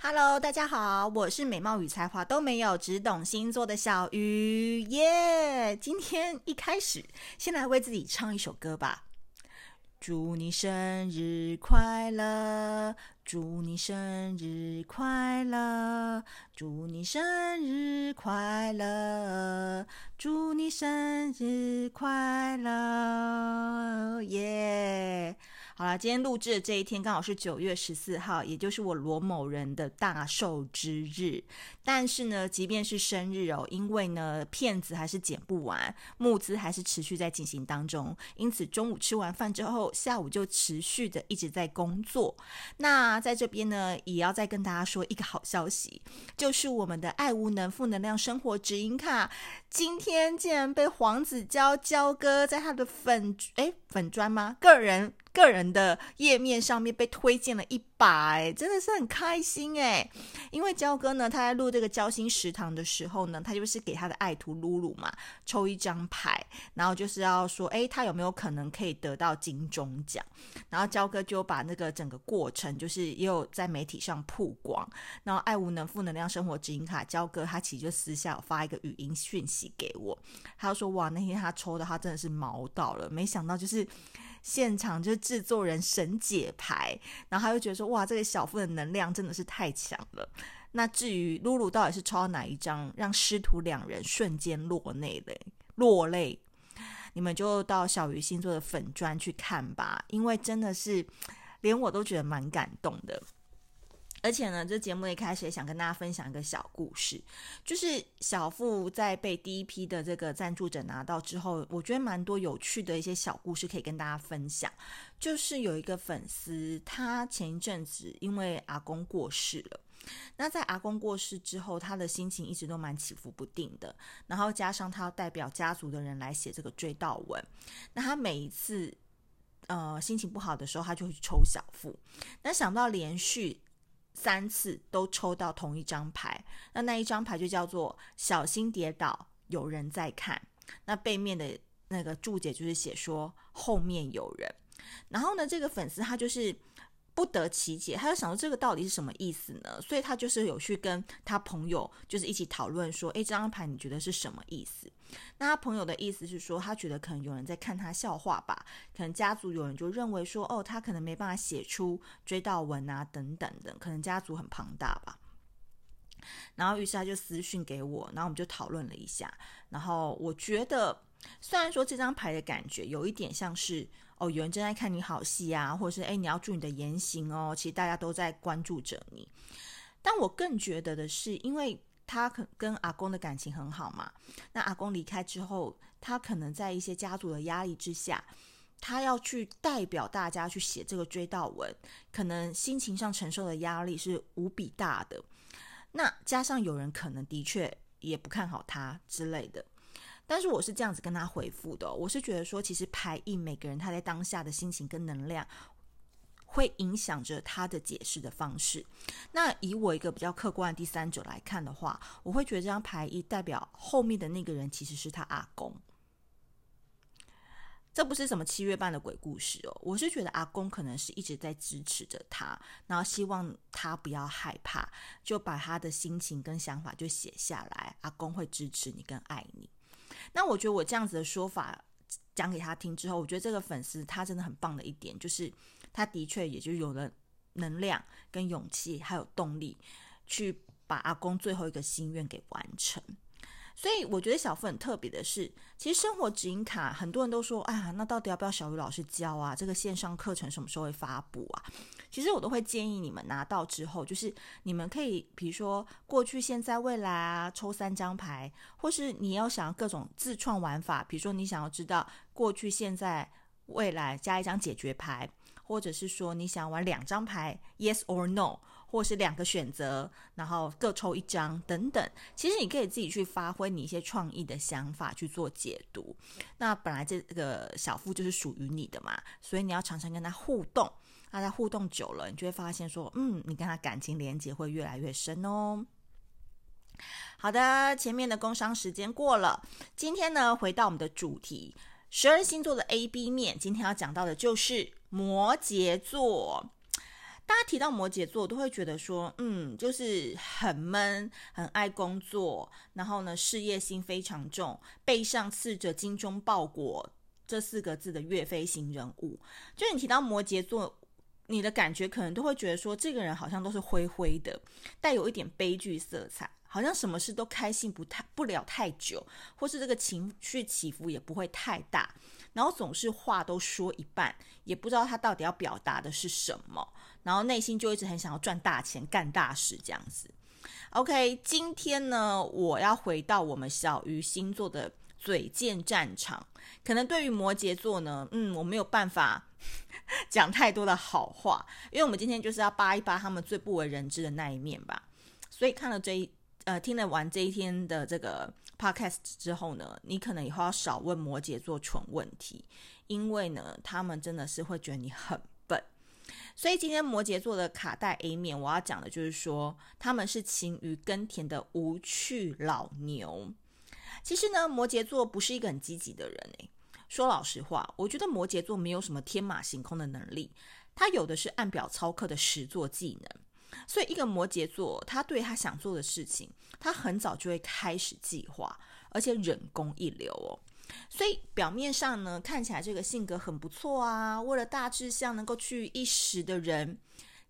Hello，大家好，我是美貌与才华都没有，只懂星座的小鱼耶。今天一开始，先来为自己唱一首歌吧。祝你生日快乐，祝你生日快乐，祝你生日快乐，祝你生日快乐，好了，今天录制的这一天刚好是九月十四号，也就是我罗某人的大寿之日。但是呢，即便是生日哦，因为呢片子还是剪不完，募资还是持续在进行当中，因此中午吃完饭之后，下午就持续的一直在工作。那在这边呢，也要再跟大家说一个好消息，就是我们的爱无能负能量生活指引卡，今天竟然被黄子佼佼哥在他的粉诶粉砖吗？个人。个人的页面上面被推荐了一把，哎，真的是很开心哎！因为焦哥呢，他在录这个交心食堂的时候呢，他就是给他的爱徒露露嘛抽一张牌，然后就是要说，哎，他有没有可能可以得到金钟奖？然后焦哥就把那个整个过程，就是也有在媒体上曝光。然后爱无能负能量生活指引卡，焦哥他其实就私下发一个语音讯息给我，他说，哇，那天他抽的他真的是毛到了，没想到就是。现场就是制作人神解牌，然后他就觉得说：“哇，这个小夫的能量真的是太强了。”那至于露露到底是抽到哪一张，让师徒两人瞬间落泪嘞落泪，你们就到小鱼星座的粉砖去看吧，因为真的是连我都觉得蛮感动的。而且呢，这节目一开始也想跟大家分享一个小故事，就是小腹在被第一批的这个赞助者拿到之后，我觉得蛮多有趣的一些小故事可以跟大家分享。就是有一个粉丝，他前一阵子因为阿公过世了，那在阿公过世之后，他的心情一直都蛮起伏不定的。然后加上他要代表家族的人来写这个追悼文，那他每一次呃心情不好的时候，他就会去抽小腹。那想到连续。三次都抽到同一张牌，那那一张牌就叫做“小心跌倒，有人在看”。那背面的那个注解就是写说后面有人。然后呢，这个粉丝他就是。不得其解，他就想说这个到底是什么意思呢？所以他就是有去跟他朋友，就是一起讨论说，诶，这张牌你觉得是什么意思？那他朋友的意思是说，他觉得可能有人在看他笑话吧，可能家族有人就认为说，哦，他可能没办法写出追悼文啊，等等的，可能家族很庞大吧。然后于是他就私讯给我，然后我们就讨论了一下，然后我觉得，虽然说这张牌的感觉有一点像是。哦，有人正在看你好戏啊，或者是哎，你要注意你的言行哦。其实大家都在关注着你，但我更觉得的是，因为他可跟阿公的感情很好嘛，那阿公离开之后，他可能在一些家族的压力之下，他要去代表大家去写这个追悼文，可能心情上承受的压力是无比大的。那加上有人可能的确也不看好他之类的。但是我是这样子跟他回复的，我是觉得说，其实牌意每个人他在当下的心情跟能量，会影响着他的解释的方式。那以我一个比较客观的第三者来看的话，我会觉得这张牌意代表后面的那个人其实是他阿公。这不是什么七月半的鬼故事哦，我是觉得阿公可能是一直在支持着他，然后希望他不要害怕，就把他的心情跟想法就写下来，阿公会支持你跟爱你。那我觉得我这样子的说法讲给他听之后，我觉得这个粉丝他真的很棒的一点，就是他的确也就有了能量、跟勇气，还有动力，去把阿公最后一个心愿给完成。所以我觉得小付很特别的是，其实生活指引卡很多人都说，哎呀，那到底要不要小鱼老师教啊？这个线上课程什么时候会发布啊？其实我都会建议你们拿到之后，就是你们可以，比如说过去、现在、未来啊，抽三张牌，或是你要想各种自创玩法，比如说你想要知道过去、现在、未来加一张解决牌，或者是说你想玩两张牌，Yes or No。或是两个选择，然后各抽一张等等。其实你可以自己去发挥你一些创意的想法去做解读。那本来这个小腹就是属于你的嘛，所以你要常常跟他互动。那在互动久了，你就会发现说，嗯，你跟他感情连接会越来越深哦。好的，前面的工商时间过了，今天呢，回到我们的主题，十二星座的 A B 面，今天要讲到的就是摩羯座。大家提到摩羯座，都会觉得说，嗯，就是很闷，很爱工作，然后呢，事业心非常重，背上刺着“精忠报国”这四个字的岳飞型人物。就你提到摩羯座，你的感觉可能都会觉得说，这个人好像都是灰灰的，带有一点悲剧色彩，好像什么事都开心不太不了太久，或是这个情绪起伏也不会太大。然后总是话都说一半，也不知道他到底要表达的是什么，然后内心就一直很想要赚大钱、干大事这样子。OK，今天呢，我要回到我们小鱼星座的嘴贱战场。可能对于摩羯座呢，嗯，我没有办法 讲太多的好话，因为我们今天就是要扒一扒他们最不为人知的那一面吧。所以看了这一呃，听了完这一天的这个。Podcast 之后呢，你可能以后要少问摩羯座蠢问题，因为呢，他们真的是会觉得你很笨。所以今天摩羯座的卡带 A 面，我要讲的就是说，他们是勤于耕田的无趣老牛。其实呢，摩羯座不是一个很积极的人诶。说老实话，我觉得摩羯座没有什么天马行空的能力，他有的是按表操课的实作技能。所以，一个摩羯座，他对他想做的事情，他很早就会开始计划，而且忍功一流哦。所以表面上呢，看起来这个性格很不错啊，为了大志向能够去一时的人，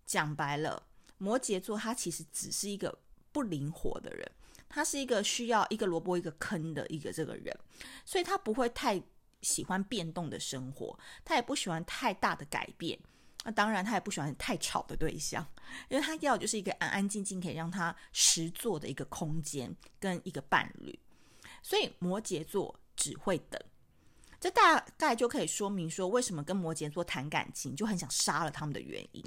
讲白了，摩羯座他其实只是一个不灵活的人，他是一个需要一个萝卜一个坑的一个这个人，所以他不会太喜欢变动的生活，他也不喜欢太大的改变。那当然，他也不喜欢太吵的对象，因为他要就是一个安安静静可以让他实坐的一个空间跟一个伴侣。所以摩羯座只会等，这大概就可以说明说为什么跟摩羯座谈感情就很想杀了他们的原因。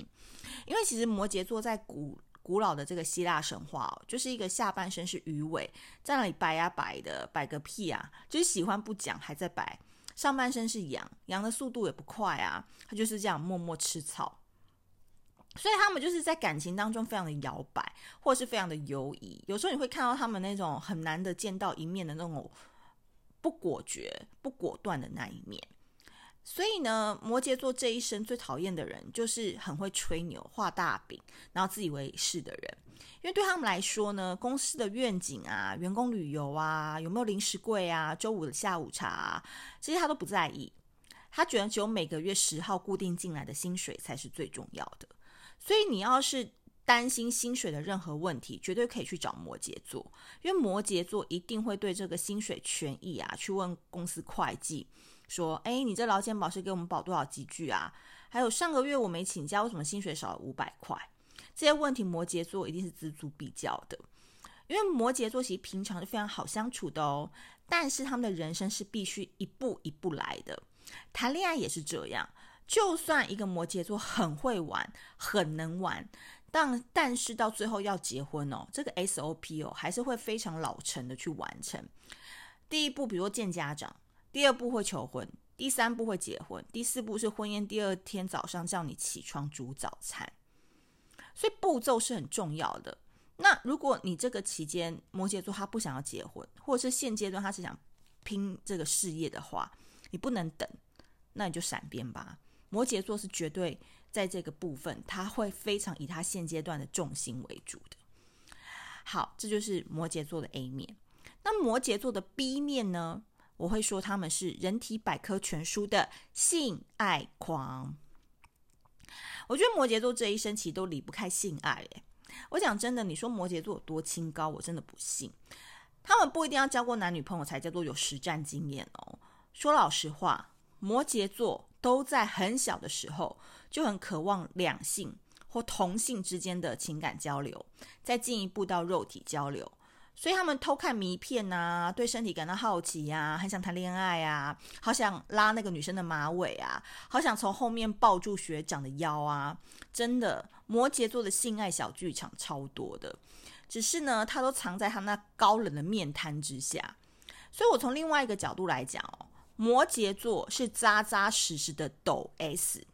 因为其实摩羯座在古古老的这个希腊神话哦，就是一个下半身是鱼尾，在那里摆呀摆的，摆个屁啊，就是喜欢不讲还在摆。上半身是羊，羊的速度也不快啊，他就是这样默默吃草，所以他们就是在感情当中非常的摇摆，或是非常的犹疑。有时候你会看到他们那种很难得见到一面的那种不果决、不果断的那一面。所以呢，摩羯座这一生最讨厌的人就是很会吹牛、画大饼，然后自以为是的人。因为对他们来说呢，公司的愿景啊、员工旅游啊、有没有零食柜啊、周五的下午茶啊，这些他都不在意。他觉得只有每个月十号固定进来的薪水才是最重要的。所以你要是担心薪水的任何问题，绝对可以去找摩羯座，因为摩羯座一定会对这个薪水权益啊，去问公司会计，说：“哎，你这劳健保是给我们保多少积聚啊？还有上个月我没请假，为什么薪水少了五百块？”这些问题，摩羯座一定是錙铢必较的，因为摩羯座其实平常是非常好相处的哦，但是他们的人生是必须一步一步来的，谈恋爱也是这样。就算一个摩羯座很会玩、很能玩，但但是到最后要结婚哦，这个 SOP 哦，还是会非常老成的去完成。第一步，比如说见家长；第二步会求婚；第三步会结婚；第四步是婚宴第二天早上叫你起床煮早餐。所以步骤是很重要的。那如果你这个期间摩羯座他不想要结婚，或者是现阶段他是想拼这个事业的话，你不能等，那你就闪边吧。摩羯座是绝对在这个部分，他会非常以他现阶段的重心为主的。好，这就是摩羯座的 A 面。那摩羯座的 B 面呢？我会说他们是人体百科全书的性爱狂。我觉得摩羯座这一生其实都离不开性爱耶。我讲真的，你说摩羯座有多清高，我真的不信。他们不一定要交过男女朋友才叫做有实战经验哦。说老实话，摩羯座都在很小的时候就很渴望两性或同性之间的情感交流，再进一步到肉体交流。所以他们偷看迷片啊，对身体感到好奇呀，很想谈恋爱啊，好想拉那个女生的马尾啊，好想从后面抱住学长的腰啊！真的，摩羯座的性爱小剧场超多的，只是呢，他都藏在他那高冷的面瘫之下。所以我从另外一个角度来讲哦，摩羯座是扎扎实实的抖 S。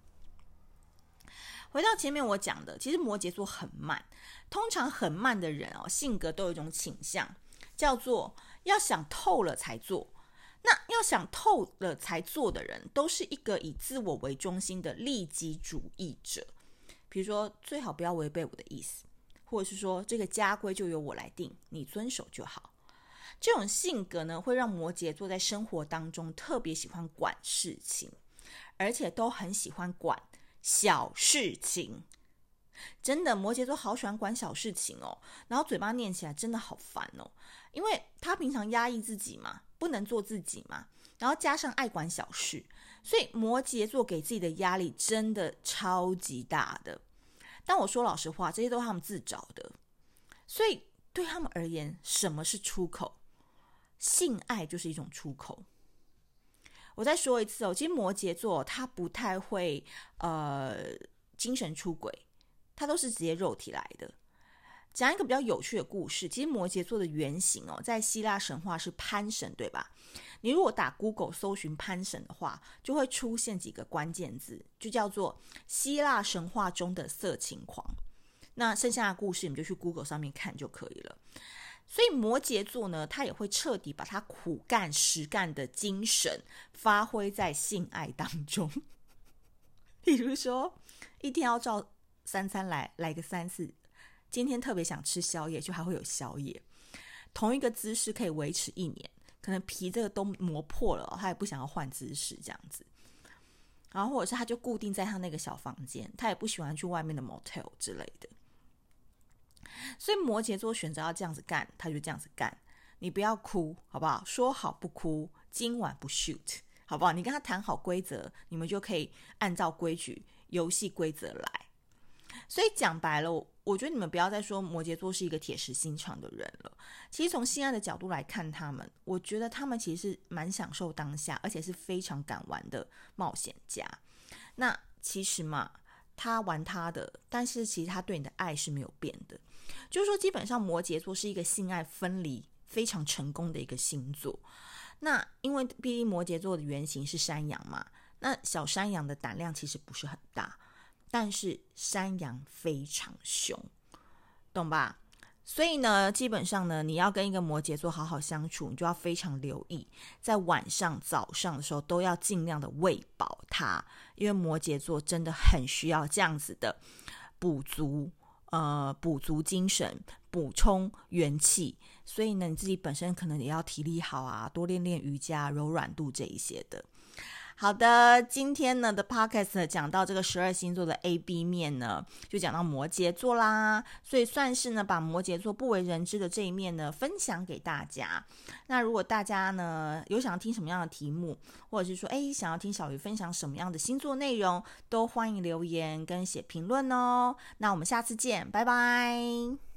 回到前面我讲的，其实摩羯座很慢。通常很慢的人哦，性格都有一种倾向，叫做要想透了才做。那要想透了才做的人，都是一个以自我为中心的利己主义者。比如说最好不要违背我的意思，或者是说这个家规就由我来定，你遵守就好。这种性格呢，会让摩羯座在生活当中特别喜欢管事情，而且都很喜欢管小事情。真的，摩羯座好喜欢管小事情哦，然后嘴巴念起来真的好烦哦，因为他平常压抑自己嘛，不能做自己嘛，然后加上爱管小事，所以摩羯座给自己的压力真的超级大的。但我说老实话，这些都是他们自找的，所以对他们而言，什么是出口？性爱就是一种出口。我再说一次哦，其实摩羯座他不太会呃精神出轨。他都是直接肉体来的。讲一个比较有趣的故事，其实摩羯座的原型哦，在希腊神话是潘神，对吧？你如果打 Google 搜寻潘神的话，就会出现几个关键字，就叫做希腊神话中的色情狂。那剩下的故事，你们就去 Google 上面看就可以了。所以摩羯座呢，他也会彻底把他苦干实干的精神发挥在性爱当中。比如说，一天要照。三餐来来个三四，今天特别想吃宵夜，就还会有宵夜。同一个姿势可以维持一年，可能皮这个都磨破了，他也不想要换姿势这样子。然后或者是他就固定在他那个小房间，他也不喜欢去外面的 motel 之类的。所以摩羯座选择要这样子干，他就这样子干。你不要哭，好不好？说好不哭，今晚不 shoot，好不好？你跟他谈好规则，你们就可以按照规矩、游戏规则来。所以讲白了，我觉得你们不要再说摩羯座是一个铁石心肠的人了。其实从性爱的角度来看，他们，我觉得他们其实是蛮享受当下，而且是非常敢玩的冒险家。那其实嘛，他玩他的，但是其实他对你的爱是没有变的。就是说，基本上摩羯座是一个性爱分离非常成功的一个星座。那因为毕竟摩羯座的原型是山羊嘛，那小山羊的胆量其实不是很大。但是山羊非常凶，懂吧？所以呢，基本上呢，你要跟一个摩羯座好好相处，你就要非常留意，在晚上、早上的时候都要尽量的喂饱他，因为摩羯座真的很需要这样子的补足，呃，补足精神，补充元气。所以呢，你自己本身可能也要体力好啊，多练练瑜伽、柔软度这一些的。好的，今天呢的 podcast 讲到这个十二星座的 A B 面呢，就讲到摩羯座啦，所以算是呢把摩羯座不为人知的这一面呢分享给大家。那如果大家呢有想要听什么样的题目，或者是说诶想要听小鱼分享什么样的星座内容，都欢迎留言跟写评论哦。那我们下次见，拜拜。